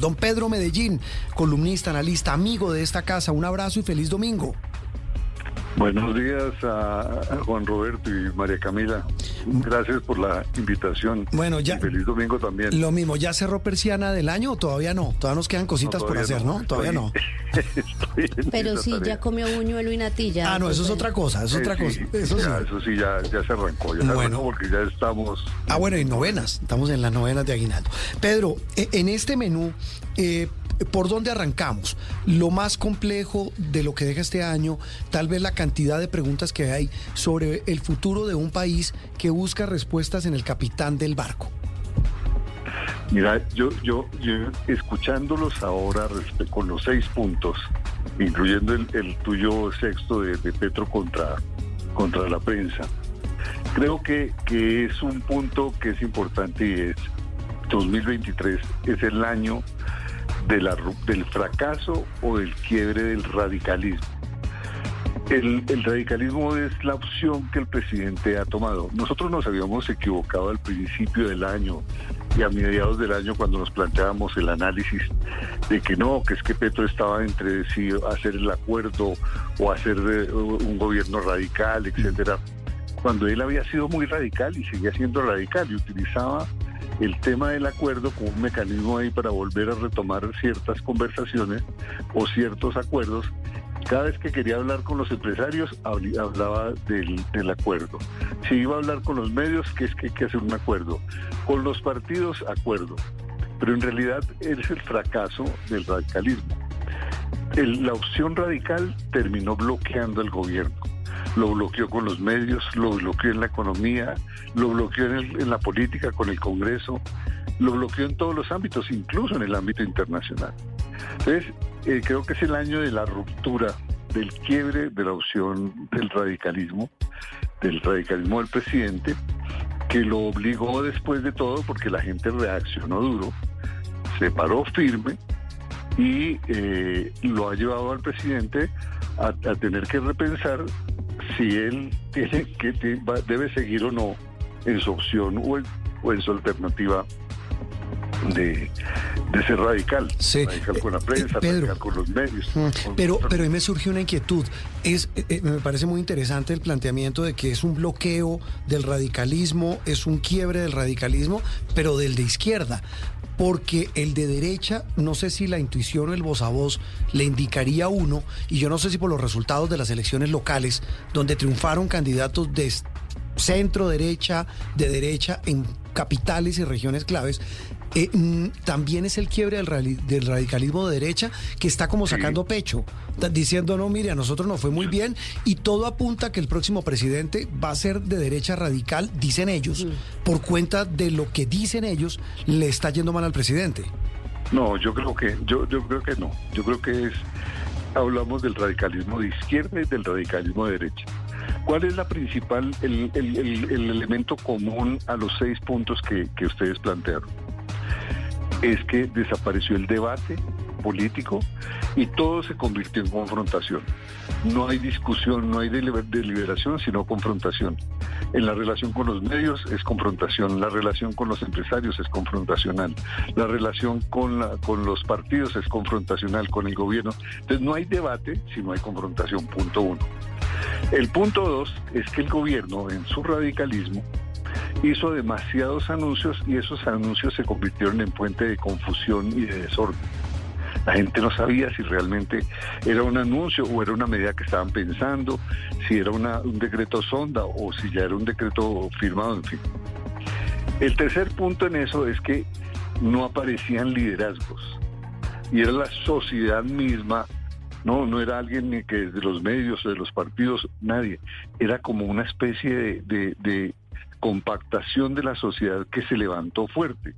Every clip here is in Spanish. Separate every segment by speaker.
Speaker 1: Don Pedro Medellín, columnista, analista, amigo de esta casa, un abrazo y feliz domingo.
Speaker 2: Buenos días a Juan Roberto y María Camila. Gracias por la invitación.
Speaker 1: Bueno, ya.
Speaker 2: feliz domingo también.
Speaker 1: Lo mismo, ¿ya cerró persiana del año o todavía no? Todavía nos quedan cositas por hacer, ¿no? Todavía no.
Speaker 3: Pero sí, ya comió buñuelo y natilla.
Speaker 1: Ah, no, eso es otra cosa, es otra cosa.
Speaker 2: eso, sí. eso sí, ya, ya se arrancó. Ya bueno. porque ya estamos.
Speaker 1: Ah, bueno, en novenas. Estamos en las novenas de Aguinaldo. Pedro, e, en este menú, eh, ¿Por dónde arrancamos? Lo más complejo de lo que deja este año, tal vez la cantidad de preguntas que hay sobre el futuro de un país que busca respuestas en el capitán del barco.
Speaker 2: Mira, yo, yo, escuchándolos ahora con los seis puntos, incluyendo el, tuyo sexto de, Petro contra, contra la prensa, creo que, que es un punto que es importante y es 2023 es el año del fracaso o del quiebre del radicalismo. El, radicalismo es la opción que el presidente ha tomado. Nosotros nos habíamos equivocado al principio del año y a mediados del año cuando nos planteábamos el análisis de que no, que es que Petro estaba entre si hacer el acuerdo o hacer eh, un gobierno radical, etcétera. Cuando él había sido muy radical y seguía siendo radical y utilizaba el tema del acuerdo como un mecanismo ahí para volver a retomar ciertas conversaciones o ciertos acuerdos. Cada vez que quería hablar con los empresarios, hablaba del, acuerdo. Si iba a hablar con los medios, que es que hay que hacer un acuerdo. Con los partidos, acuerdo. Pero en realidad es el fracaso del radicalismo. la opción radical terminó bloqueando el gobierno lo bloqueó con los medios, lo bloqueó en la economía, lo bloqueó en, la política con el Congreso, lo bloqueó en todos los ámbitos, incluso en el ámbito internacional. Entonces, eh, creo que es el año de la ruptura, del quiebre de la opción del radicalismo, del radicalismo del presidente, que lo obligó después de todo, porque la gente reaccionó duro, se paró firme y eh, lo ha llevado al presidente a tener que repensar si él tiene que debe seguir o no en su opción o en, su alternativa de, ser radical, radical con la eh, prensa, radical con los medios. Mm,
Speaker 1: pero, pero a mí me surge una inquietud. Es, eh, eh, me parece muy interesante el planteamiento de que es un bloqueo del radicalismo, es un quiebre del radicalismo, pero del de izquierda. Porque el de derecha, no sé si la intuición o el voz a voz le indicaría uno, y yo no sé si por los resultados de las elecciones locales, donde triunfaron candidatos de centro derecha, de derecha en capitales y regiones claves, eh, mm, también es el quiebre del, radicalismo de derecha que está como sacando pecho, diciendo, no, mire, a nosotros nos fue muy bien y todo apunta que el próximo presidente va a ser de derecha radical, dicen ellos, por cuenta de lo que dicen ellos, le está yendo mal al presidente.
Speaker 2: No, yo creo que, yo, yo creo que no. Yo creo que es, hablamos del radicalismo de izquierda y del radicalismo de derecha. ¿Cuál es la principal, el, elemento común a los seis puntos que, que ustedes plantearon? Es que desapareció el debate político y todo se convirtió en confrontación. No hay discusión, no hay deliberación, sino confrontación. En la relación con los medios es confrontación, la relación con los empresarios es confrontacional, la relación con, los partidos es confrontacional, con el gobierno. Entonces no hay debate si no hay confrontación, punto uno. El punto dos es que el gobierno, en su radicalismo, hizo demasiados anuncios y esos anuncios se convirtieron en fuente de confusión y de desorden. La gente no sabía si realmente era un anuncio o era una medida que estaban pensando, si era un decreto sonda o si ya era un decreto firmado, en fin. El tercer punto en eso es que no aparecían liderazgos y era la sociedad misma, no, no era alguien ni que de los medios de los partidos, nadie, era como una especie de compactación de la sociedad que se levantó fuerte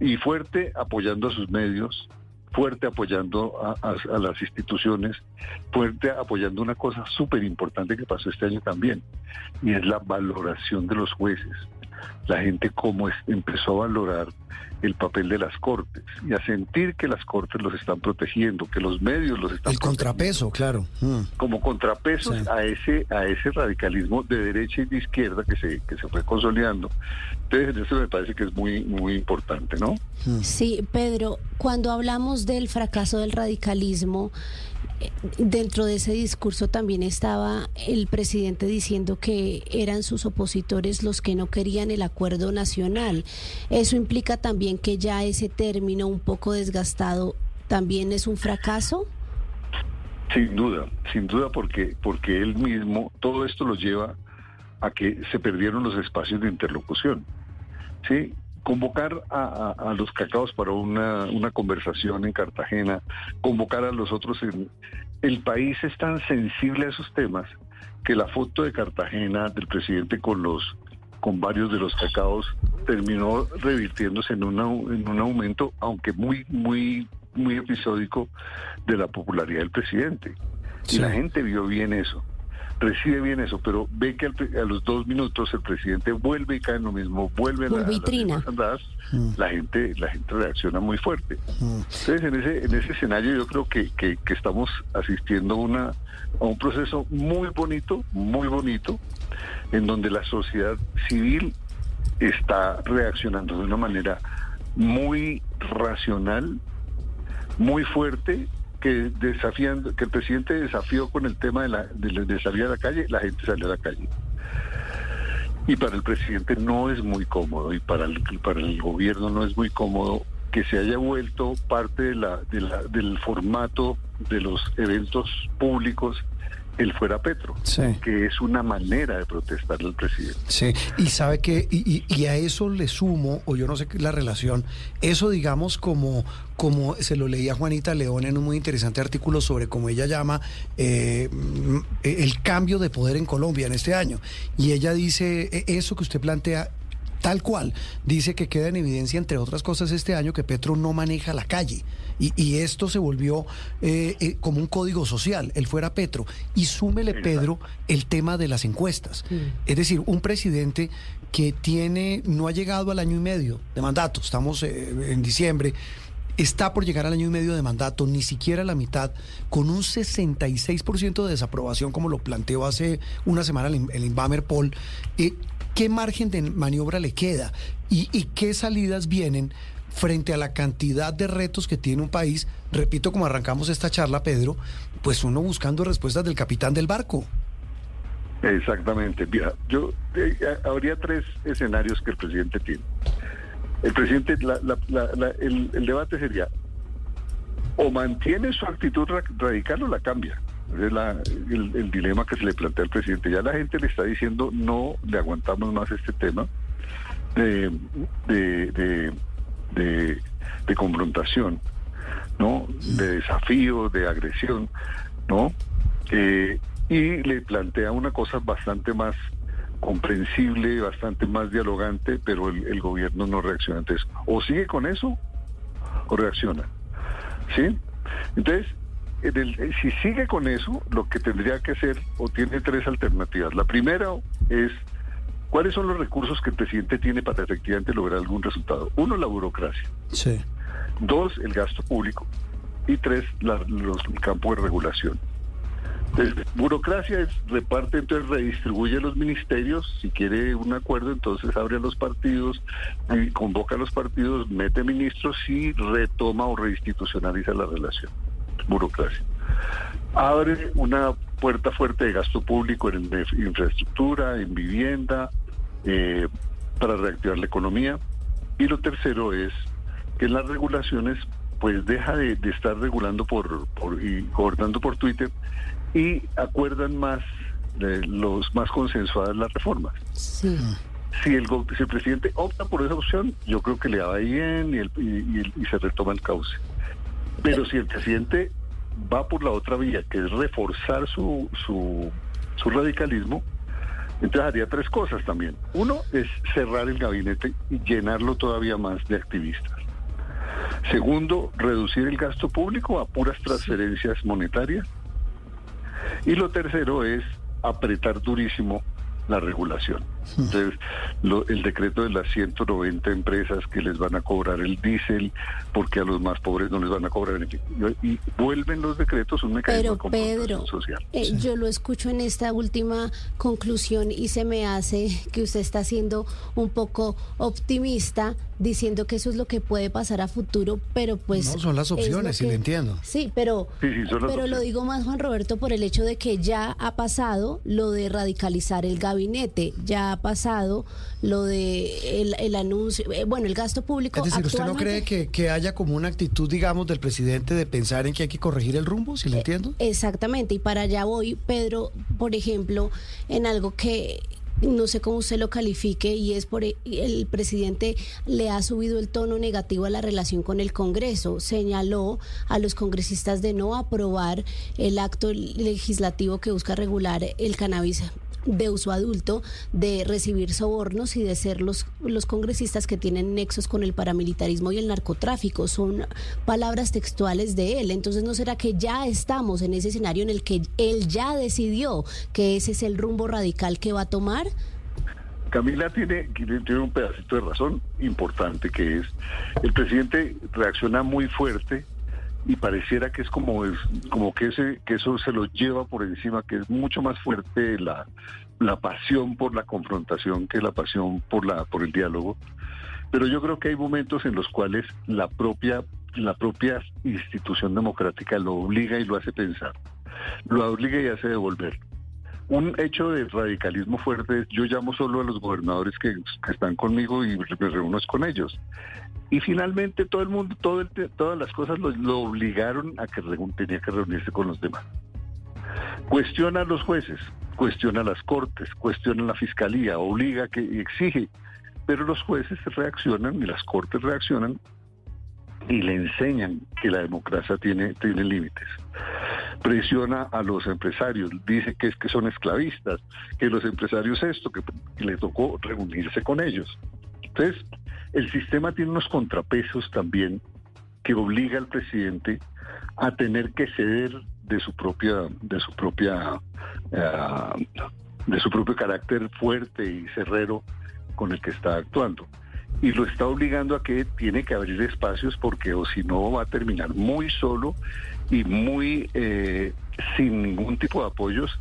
Speaker 2: y fuerte apoyando a sus medios, fuerte apoyando a, las instituciones, fuerte apoyando una cosa súper importante que pasó este año también, y es la valoración de los jueces. La gente cómo empezó a valorar el papel de las cortes y a sentir que las cortes los están protegiendo, que los medios los están
Speaker 1: el contrapeso, claro,
Speaker 2: mm. como contrapeso a ese a ese radicalismo de derecha y de izquierda que se que se fue consolidando. Entonces eso me parece que es muy muy importante, ¿no?
Speaker 3: Mm. Sí, Pedro, cuando hablamos del fracaso del radicalismo dentro de ese discurso también estaba el presidente diciendo que eran sus opositores los que no querían el acuerdo nacional. ¿Eso implica también que ya ese término un poco desgastado también es un fracaso?
Speaker 2: Sin duda, sin duda porque, porque él mismo, todo esto lo lleva a que se perdieron los espacios de interlocución. ¿sí? Convocar a, los cacaos para una, conversación en Cartagena, convocar a los otros en... El país es tan sensible a esos temas que la foto de Cartagena del presidente con los con varios de los cacaos terminó revirtiéndose en, una, en un aumento, aunque muy, muy, muy episódico, de la popularidad del presidente. Y la gente vio bien eso recibe bien eso, pero ve que a los dos minutos el presidente vuelve y cae en lo mismo, vuelve a,
Speaker 3: las
Speaker 2: andadas, mm. la gente la gente reacciona muy fuerte. Mm. Entonces en ese en ese escenario yo creo que, que, estamos asistiendo una, a un proceso muy bonito, muy bonito, en donde la sociedad civil está reaccionando de una manera muy racional, muy fuerte que desafiando, que el presidente desafió con el tema de, la, de, salir a la calle, la gente salió a la calle. Y para el presidente no es muy cómodo y para el, para el gobierno no es muy cómodo que se haya vuelto parte de la, de del formato de los eventos públicos él fuera Petro, que es una manera de protestarle al presidente.
Speaker 1: Sí, y sabe que, y, a eso le sumo, o yo no sé qué la relación, eso digamos como, como se lo leía Juanita León en un muy interesante artículo sobre cómo ella llama eh, el cambio de poder en Colombia en este año. Y ella dice, e, eso que usted plantea tal cual. Dice que queda en evidencia, entre otras cosas, este año que Petro no maneja la calle. Y, esto se volvió eh, eh, como un código social, él fuera Petro. Y súmele, Pedro, el tema de las encuestas. Es decir, un presidente que tiene, no ha llegado al año y medio de mandato, estamos eh, en diciembre, está por llegar al año y medio de mandato, ni siquiera la mitad, con un 66% de desaprobación, como lo planteó hace una semana el, el Inbamer Poll. ¿Qué margen de maniobra le queda? ¿Y, qué salidas vienen frente a la cantidad de retos que tiene un país? Repito, como arrancamos esta charla, Pedro, pues uno buscando respuestas del capitán del barco.
Speaker 2: Exactamente. yo eh, habría tres escenarios que el presidente tiene. El presidente, el, debate sería, o mantiene su actitud radical o la cambia. Es el, dilema que se le plantea al presidente. Ya la gente le está diciendo no le aguantamos más este tema de, de, de, confrontación, ¿no? De desafío, de agresión, ¿no? Eh, y le plantea una cosa bastante más comprensible, bastante más dialogante, pero el, el gobierno no reacciona. Entonces, o sigue con eso o reacciona. ¿Sí? Entonces, eh, si sigue con eso, lo que tendría que hacer, o tiene tres alternativas. La primera es, ¿cuáles son los recursos que el presidente tiene para efectivamente lograr algún resultado? Uno, la burocracia.
Speaker 1: Sí.
Speaker 2: Dos, el gasto público. Y tres, los, el campo de regulación. Entonces, burocracia es reparte, entonces redistribuye los ministerios, si quiere un acuerdo, entonces abre a los partidos, y convoca a los partidos, mete ministros y retoma o reinstitucionaliza la relación burocracia. Abre una puerta fuerte de gasto público en infraestructura, en vivienda, eh, para reactivar la economía. Y lo tercero es que las regulaciones pues deja de, estar regulando por, y gobernando por Twitter y acuerdan más los más consensuadas las reformas. Si el, si el presidente opta por esa opción, yo creo que le va bien y, el, y se retoma el cauce. Pero si el presidente va por la otra vía, que es reforzar su, su, su radicalismo, entonces haría tres cosas también. Uno es cerrar el gabinete y llenarlo todavía más de activistas. Segundo, reducir el gasto público a puras transferencias monetarias. Y lo tercero es apretar durísimo la regulación. Entonces, el decreto de las 190 empresas que les van a cobrar el diésel, porque a los más pobres no les van a cobrar Y vuelven los decretos un mecanismo
Speaker 3: Pero, Pedro, social. Eh, yo lo escucho en esta última conclusión y se me hace que usted está siendo un poco optimista diciendo que eso es lo que puede pasar a futuro, pero pues...
Speaker 1: No, son las opciones, si le entiendo.
Speaker 3: Sí, pero, pero lo digo más, Juan Roberto, por el hecho de que ya ha pasado lo de radicalizar el gabinete, ya ha pasado lo de el, anuncio, eh, bueno, el gasto público.
Speaker 1: Es decir, ¿usted no cree que, que, haya como una actitud, digamos, del presidente de pensar en que hay que corregir el rumbo, si le eh, entiendo?
Speaker 3: Exactamente, y para allá voy, Pedro, por ejemplo, en algo que no sé cómo usted lo califique, y es por el presidente le ha subido el tono negativo a la relación con el Congreso. Señaló a los congresistas de no aprobar el acto legislativo que busca regular el cannabis de uso adulto, de recibir sobornos y de ser los, los congresistas que tienen nexos con el paramilitarismo y el narcotráfico. Son palabras textuales de él. Entonces, ¿no será que ya estamos en ese escenario en el que él ya decidió que ese es el rumbo radical que va a tomar?
Speaker 2: Camila tiene, tiene un pedacito de razón importante que es, el presidente reacciona muy fuerte y pareciera que es como es como que ese que eso se lo lleva por encima que es mucho más fuerte la, la pasión por la confrontación que la pasión por la por el diálogo. Pero yo creo que hay momentos en los cuales la propia la propia institución democrática lo obliga y lo hace pensar lo obliga y hace devolver un hecho de radicalismo fuerte, yo llamo solo a los gobernadores que, están conmigo y me reúno con ellos. Y finalmente todo el mundo, todo todas las cosas lo, obligaron a que tenía que reunirse con los demás. Cuestiona a los jueces, cuestiona a las cortes, cuestiona a la fiscalía, obliga que exige, pero los jueces reaccionan y las cortes reaccionan y le enseñan que la democracia tiene, tiene límites presiona a los empresarios, dice que es que son esclavistas, que los empresarios esto, que, le tocó reunirse con ellos. Entonces, el sistema tiene unos contrapesos también que obliga al presidente a tener que ceder de su propia, de su propia, eh, de su propio carácter fuerte y cerrero con el que está actuando y lo está obligando a que tiene que abrir espacios porque o si no va a terminar muy solo y muy eh, sin ningún tipo de apoyos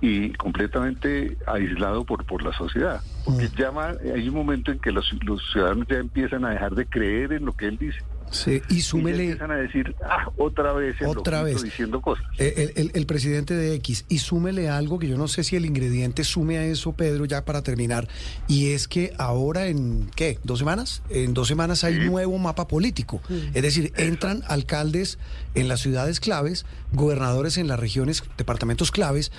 Speaker 2: y completamente aislado por, por la sociedad. Porque mm. hay un momento en que los, los ciudadanos ya empiezan a dejar de creer en lo que él dice.
Speaker 1: Sí, y súmele.
Speaker 2: empiezan a decir, ah, otra vez,
Speaker 1: otra vez
Speaker 2: diciendo cosas.
Speaker 1: Eh, el, el, presidente de X, y súmele algo que yo no sé si el ingrediente sume a eso, Pedro, ya para terminar, y es que ahora en, ¿qué? ¿Dos semanas? En dos semanas hay nuevo mapa político. Es decir, entran alcaldes en las ciudades claves, gobernadores en las regiones, departamentos claves,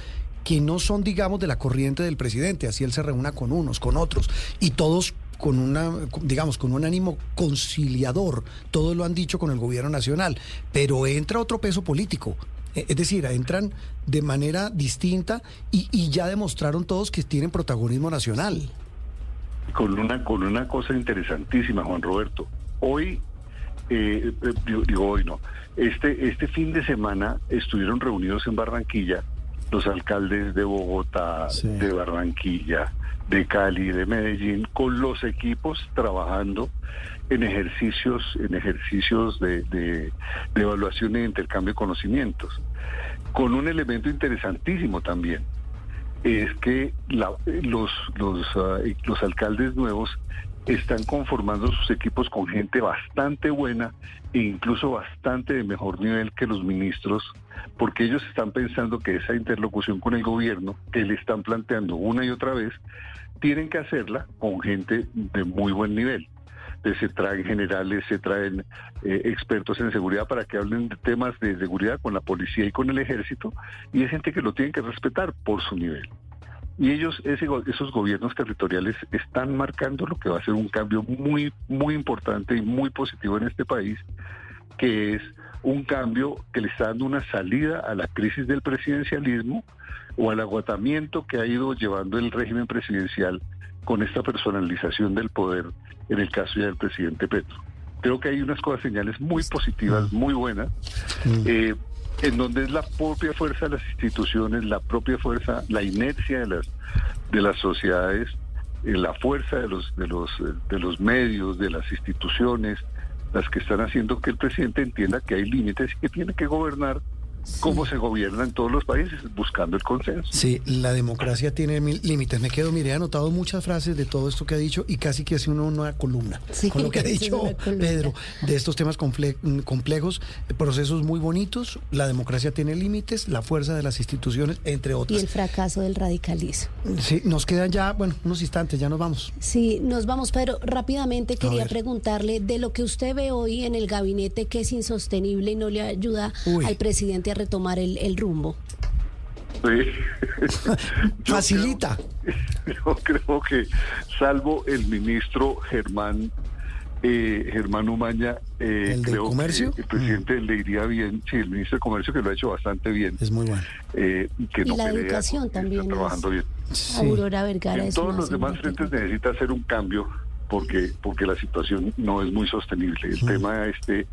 Speaker 1: que no son, digamos, de la corriente del presidente, así él se reúna con unos, con otros, y todos con una, digamos, con un ánimo conciliador. Todos lo han dicho con el gobierno nacional, pero entra otro peso político. E, es decir, entran de manera distinta y, ya demostraron todos que tienen protagonismo nacional.
Speaker 2: Con una, con una cosa interesantísima, Juan Roberto. Hoy, eh, eh, digo hoy no, este, este fin de semana estuvieron reunidos en Barranquilla los alcaldes de Bogotá, de Barranquilla, de Cali, de Medellín, con los equipos trabajando en ejercicios, en ejercicios de, evaluación e intercambio de conocimientos. Con un elemento interesantísimo también, es que los, los, ah, los alcaldes nuevos están conformando sus equipos con gente bastante buena e incluso bastante de mejor nivel que los ministros, porque ellos están pensando que esa interlocución con el gobierno que le están planteando una y otra vez, tienen que hacerla con gente de muy buen nivel. se traen generales, se traen eh, expertos en seguridad para que hablen de temas de seguridad con la policía y con el ejército, y es gente que lo tienen que respetar por su nivel. Y ellos, esos gobiernos territoriales, están marcando lo que va a ser un cambio muy, muy importante y muy positivo en este país, que es un cambio que le está dando una salida a la crisis del presidencialismo o al agotamiento que ha ido llevando el régimen presidencial con esta personalización del poder en el caso ya del presidente Petro. Creo que hay unas cosas, señales muy positivas, muy buenas. Mm. Eh, en donde es la propia fuerza de las instituciones, la propia fuerza, la inercia de las, de las sociedades eh, la fuerza de los, de, los, eh, de los medios, de las instituciones, las que están haciendo que el presidente entienda que hay límites y que tiene que gobernar cómo se gobierna en todos los países, buscando el consenso.
Speaker 1: Sí, la democracia tiene mil límites. Me quedo, mire, he anotado muchas frases de todo esto que ha dicho y casi que hace uno una columna
Speaker 3: Sí,
Speaker 1: con lo que ha
Speaker 3: sí,
Speaker 1: dicho. Pedro de estos temas comple- complejos, eh, procesos muy bonitos. La democracia tiene límites, la fuerza de las instituciones, entre
Speaker 3: Y
Speaker 1: otras.
Speaker 3: el fracaso del radicalismo.
Speaker 1: Sí, nos quedan ya, bueno, unos instantes, ya nos vamos.
Speaker 3: Sí, nos vamos, Pedro. Rápidamente quería preguntarle de lo que usted ve hoy en el gabinete que es insostenible y no le ayuda
Speaker 1: Uy.
Speaker 3: al presidente a retomar el, el rumbo.
Speaker 2: Sí.
Speaker 1: Facilita.
Speaker 2: Creo, yo creo que, salvo el ministro Germán eh, Germán Umaña, eh,
Speaker 1: ¿El de
Speaker 2: creo
Speaker 1: Comercio?
Speaker 2: que el presidente le iría bien, sí, el ministro de Comercio que lo ha hecho bastante bien,
Speaker 1: Es muy bueno.
Speaker 2: eh, que
Speaker 3: Y
Speaker 2: no
Speaker 3: la
Speaker 2: pelea,
Speaker 3: educación
Speaker 2: que está
Speaker 3: también es-
Speaker 2: trabajando bien.
Speaker 1: Sí.
Speaker 3: Aurora Vergara
Speaker 2: En todos los demás frentes necesita hacer un cambio porque porque la situación no es muy sostenible. El tema este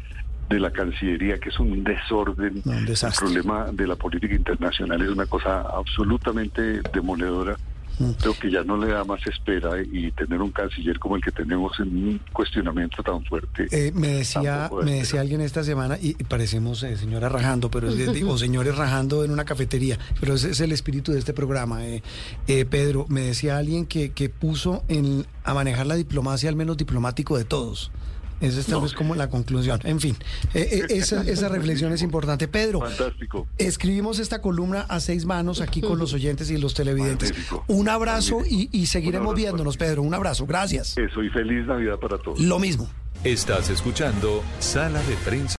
Speaker 2: de la Cancillería, que es un desorden,
Speaker 1: No, un
Speaker 2: el problema de la política internacional es una cosa absolutamente demoledora.
Speaker 1: Mm.
Speaker 2: Creo que ya no le da más espera y tener un canciller como el que tenemos en un cuestionamiento tan fuerte.
Speaker 1: Eh, me decía, me decía alguien esta semana, y parecemos eh, señora rajando, pero es, o señores rajando en una cafetería, pero ese es el espíritu de este programa. eh. Eh, Pedro, me decía alguien que, que puso en, a manejar la diplomacia al menos diplomático de todos. Esa es tal
Speaker 2: No.
Speaker 1: vez como la conclusión. En fin, eh, eh, esa, esa reflexión es importante. Pedro,
Speaker 2: Fantástico.
Speaker 1: escribimos esta columna a seis manos aquí con los oyentes y los televidentes.
Speaker 2: Magnífico.
Speaker 1: Un abrazo y, y seguiremos
Speaker 2: abrazo.
Speaker 1: viéndonos, Pedro. Un abrazo. Gracias.
Speaker 2: Eso y feliz Navidad para todos.
Speaker 1: Lo mismo.
Speaker 4: Estás escuchando Sala de Prensa.